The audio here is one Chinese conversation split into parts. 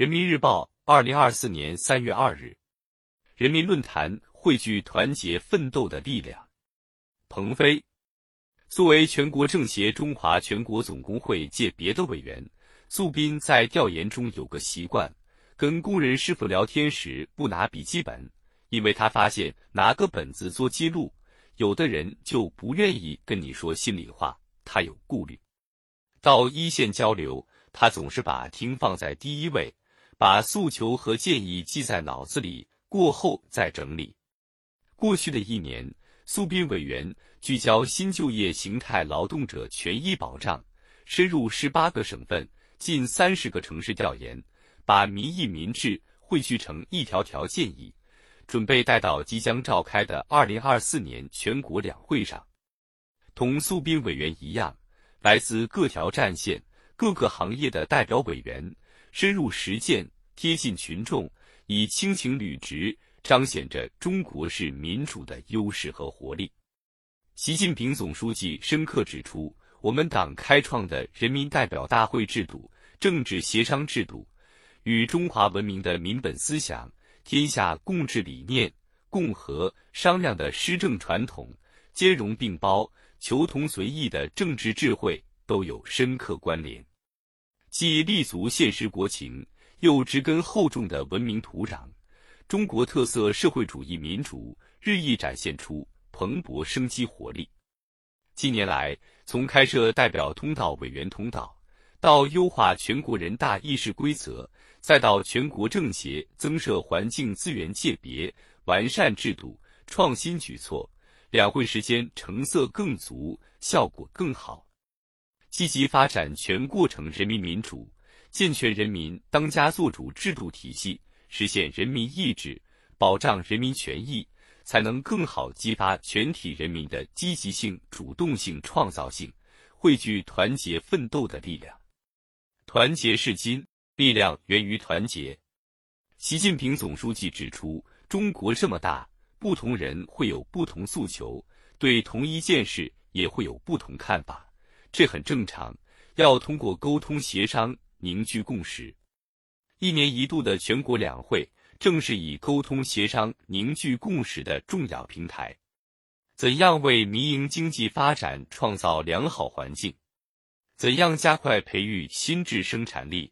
人民日报，二零二四年三月二日，人民论坛汇聚团结奋斗的力量。鹏飞，作为全国政协中华全国总工会界别的委员，素斌在调研中有个习惯，跟工人师傅聊天时不拿笔记本，因为他发现拿个本子做记录，有的人就不愿意跟你说心里话，他有顾虑。到一线交流，他总是把听放在第一位。把诉求和建议记在脑子里，过后再整理。过去的一年，苏斌委员聚焦新就业形态劳动者权益保障，深入十八个省份、近三十个城市调研，把民意民智汇聚成一条条建议，准备带到即将召开的二零二四年全国两会上。同苏斌委员一样，来自各条战线、各个行业的代表委员。深入实践，贴近群众，以亲情履职，彰显着中国式民主的优势和活力。习近平总书记深刻指出，我们党开创的人民代表大会制度、政治协商制度，与中华文明的民本思想、天下共治理念、共和商量的施政传统、兼容并包、求同存异的政治智慧都有深刻关联。既立足现实国情，又植根厚重的文明土壤，中国特色社会主义民主日益展现出蓬勃生机活力。近年来，从开设代表通道、委员通道，到优化全国人大议事规则，再到全国政协增设环境资源界别、完善制度、创新举措，两会时间成色更足，效果更好。积极发展全过程人民民主，健全人民当家作主制度体系，实现人民意志，保障人民权益，才能更好激发全体人民的积极性、主动性、创造性，汇聚团结奋斗的力量。团结是金，力量源于团结。习近平总书记指出，中国这么大，不同人会有不同诉求，对同一件事也会有不同看法。这很正常，要通过沟通协商凝聚共识。一年一度的全国两会，正是以沟通协商凝聚共识的重要平台。怎样为民营经济发展创造良好环境？怎样加快培育新质生产力？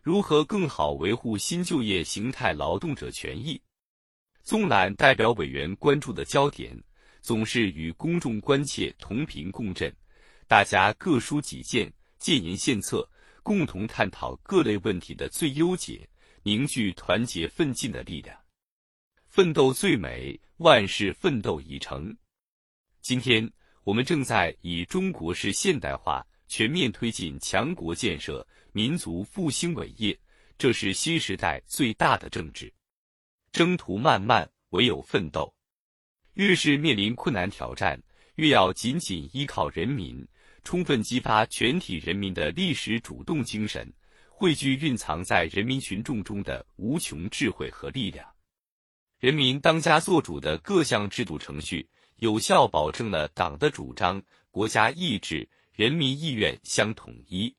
如何更好维护新就业形态劳动者权益？纵览代表委员关注的焦点，总是与公众关切同频共振。大家各抒己见，建言献策，共同探讨各类问题的最优解，凝聚团结奋进的力量。奋斗最美，万事奋斗已成。今天，我们正在以中国式现代化全面推进强国建设、民族复兴伟业，这是新时代最大的政治。征途漫漫，唯有奋斗。越是面临困难挑战，越要紧紧依靠人民。充分激发全体人民的历史主动精神，汇聚蕴藏在人民群众中的无穷智慧和力量。人民当家作主的各项制度程序，有效保证了党的主张、国家意志、人民意愿相统一。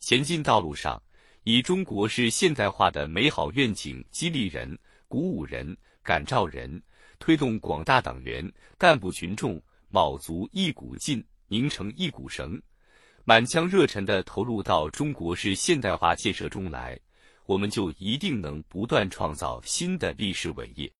前进道路上，以中国式现代化的美好愿景激励人、鼓舞人、感召人，推动广大党员干部群众卯足一股劲。拧成一股绳，满腔热忱地投入到中国式现代化建设中来，我们就一定能不断创造新的历史伟业。